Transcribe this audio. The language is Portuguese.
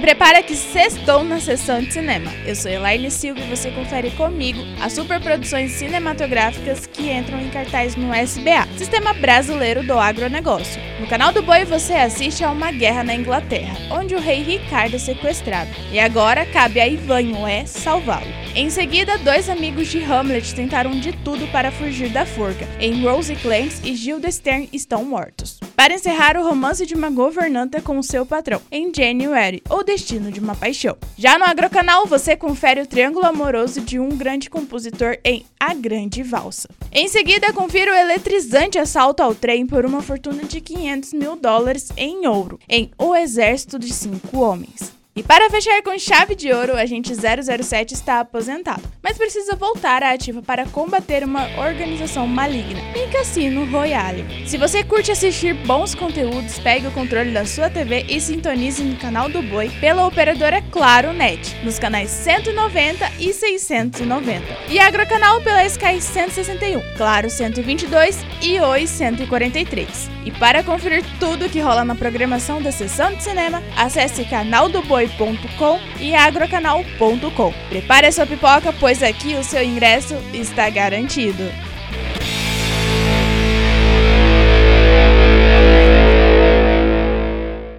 prepara que sextou na sessão de cinema. Eu sou Elaine Silva e você confere comigo as superproduções cinematográficas que entram em cartaz no SBA, Sistema Brasileiro do Agronegócio. No canal do Boi você assiste a uma guerra na Inglaterra, onde o rei Ricardo é sequestrado. E agora cabe a Ivan Ué salvá-lo. Em seguida, dois amigos de Hamlet tentaram de tudo para fugir da forca. Em Rose Clancy e Gilda Stern estão mortos para encerrar o romance de uma governanta com seu patrão, em January, ou Destino de uma Paixão. Já no Agrocanal, você confere o triângulo amoroso de um grande compositor em A Grande Valsa. Em seguida, confira o eletrizante assalto ao trem por uma fortuna de 500 mil dólares em ouro, em O Exército de Cinco Homens. E para fechar com chave de ouro, a gente 007 está aposentado, mas precisa voltar à ativa para combater uma organização maligna em Cassino Royale. Se você curte assistir bons conteúdos, pegue o controle da sua TV e sintonize no canal do Boi pela operadora Claro Net, nos canais 190 e 690. E Agrocanal pela Sky 161, Claro 122 e Oi 143. E para conferir tudo que rola na programação da sessão de cinema, acesse canaldoboi.com e agrocanal.com. Prepare a sua pipoca, pois aqui o seu ingresso está garantido.